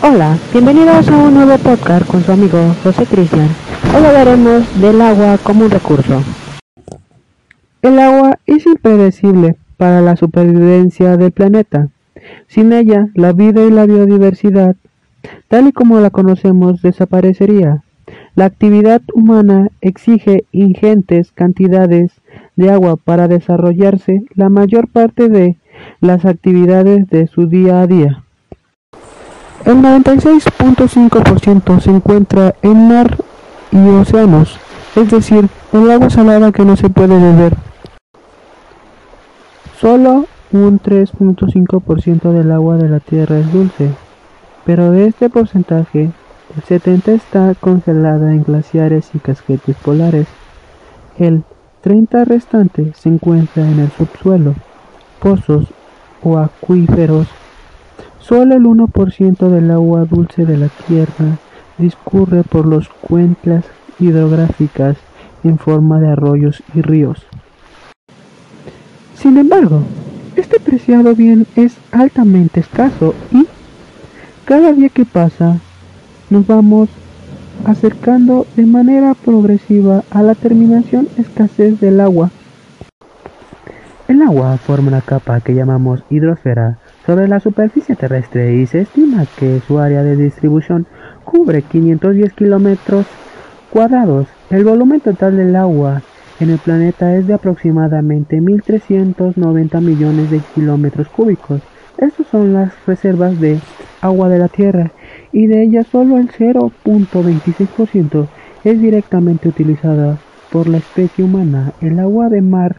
Hola, bienvenidos a un nuevo podcast con su amigo José Cristian. Hoy hablaremos del agua como un recurso. El agua es impredecible para la supervivencia del planeta. Sin ella, la vida y la biodiversidad, tal y como la conocemos, desaparecería. La actividad humana exige ingentes cantidades de agua para desarrollarse la mayor parte de las actividades de su día a día. El 96.5% se encuentra en mar y océanos, es decir, el agua salada que no se puede beber. Solo un 3.5% del agua de la Tierra es dulce, pero de este porcentaje, el 70 está congelada en glaciares y casquetes polares. El 30 restante se encuentra en el subsuelo, pozos o acuíferos Solo el 1% del agua dulce de la Tierra discurre por las cuencas hidrográficas en forma de arroyos y ríos. Sin embargo, este preciado bien es altamente escaso y cada día que pasa nos vamos acercando de manera progresiva a la terminación escasez del agua. El agua forma una capa que llamamos hidrosfera sobre la superficie terrestre y se estima que su área de distribución cubre 510 kilómetros cuadrados. El volumen total del agua en el planeta es de aproximadamente 1.390 millones de kilómetros cúbicos. Estas son las reservas de agua de la Tierra y de ellas solo el 0.26% es directamente utilizada por la especie humana. El agua de mar,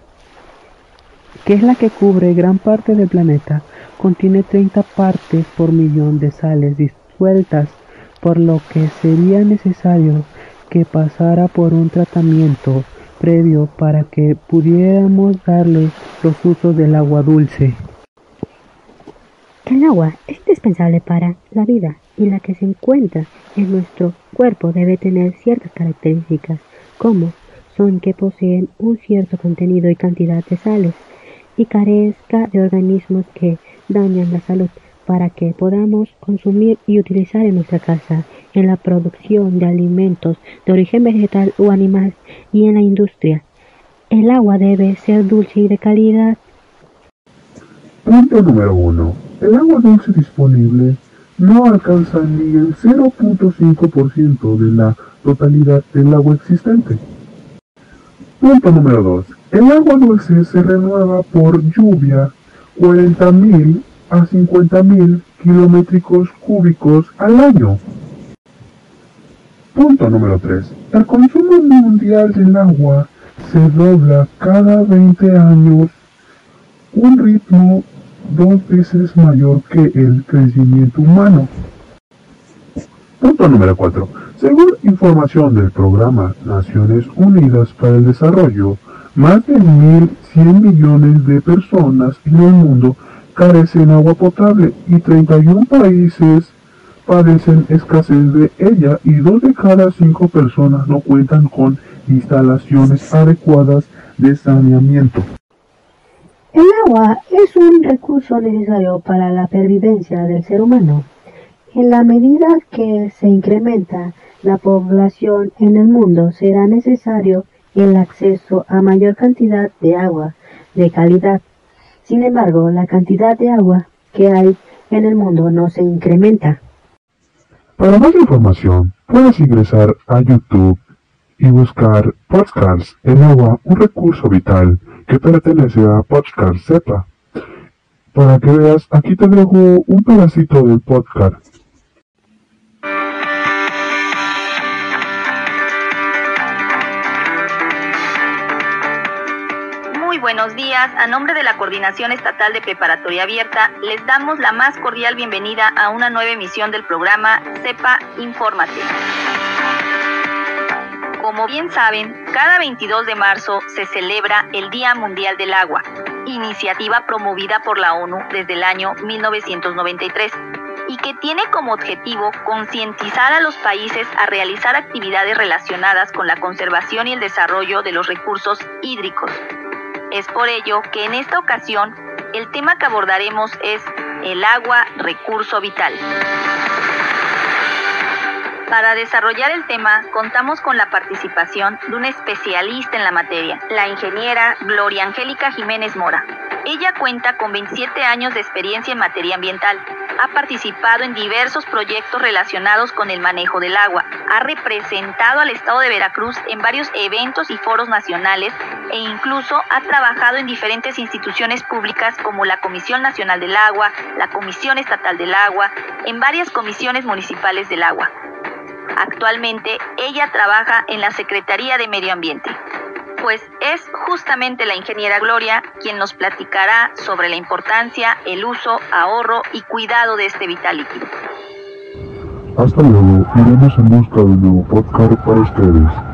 que es la que cubre gran parte del planeta, contiene 30 partes por millón de sales disueltas, por lo que sería necesario que pasara por un tratamiento previo para que pudiéramos darle los usos del agua dulce. El agua es indispensable para la vida y la que se encuentra en nuestro cuerpo debe tener ciertas características, como son que poseen un cierto contenido y cantidad de sales y carezca de organismos que dañan la salud para que podamos consumir y utilizar en nuestra casa, en la producción de alimentos de origen vegetal o animal y en la industria. El agua debe ser dulce y de calidad. Punto número 1. El agua dulce disponible no alcanza ni el 0.5% de la totalidad del agua existente. Punto número 2. El agua dulce se renueva por lluvia 40.000 a 50.000 kilométricos cúbicos al año. Punto número 3. El consumo mundial del agua se dobla cada 20 años, un ritmo dos veces mayor que el crecimiento humano. Punto número 4. Según información del programa Naciones Unidas para el Desarrollo, más de 1.100 millones de personas en el mundo carecen agua potable y 31 países padecen escasez de ella y dos de cada cinco personas no cuentan con instalaciones adecuadas de saneamiento. El agua es un recurso necesario para la pervivencia del ser humano. En la medida que se incrementa la población en el mundo, será necesario el acceso a mayor cantidad de agua de calidad. Sin embargo, la cantidad de agua que hay en el mundo no se incrementa. Para más información, puedes ingresar a YouTube y buscar Podcasts El agua, un recurso vital que pertenece a Podcast Sepa. Para que veas, aquí te dejo un pedacito del podcast. Buenos días. A nombre de la Coordinación Estatal de Preparatoria Abierta, les damos la más cordial bienvenida a una nueva emisión del programa CEPA Infórmate. Como bien saben, cada 22 de marzo se celebra el Día Mundial del Agua, iniciativa promovida por la ONU desde el año 1993 y que tiene como objetivo concientizar a los países a realizar actividades relacionadas con la conservación y el desarrollo de los recursos hídricos, es por ello que en esta ocasión el tema que abordaremos es el agua, recurso vital. Para desarrollar el tema, contamos con la participación de una especialista en la materia, la ingeniera Gloria Angélica Jiménez Mora. Ella cuenta con 27 años de experiencia en materia ambiental. Ha participado en diversos proyectos relacionados con el manejo del agua. Ha representado al Estado de Veracruz en varios eventos y foros nacionales e incluso ha trabajado en diferentes instituciones públicas como la Comisión Nacional del Agua, la Comisión Estatal del Agua, en varias comisiones municipales del agua. Actualmente ella trabaja en la Secretaría de Medio Ambiente. Pues es justamente la ingeniera Gloria quien nos platicará sobre la importancia, el uso, ahorro y cuidado de este vital líquido. Hasta luego, iremos en busca de un nuevo podcast para ustedes.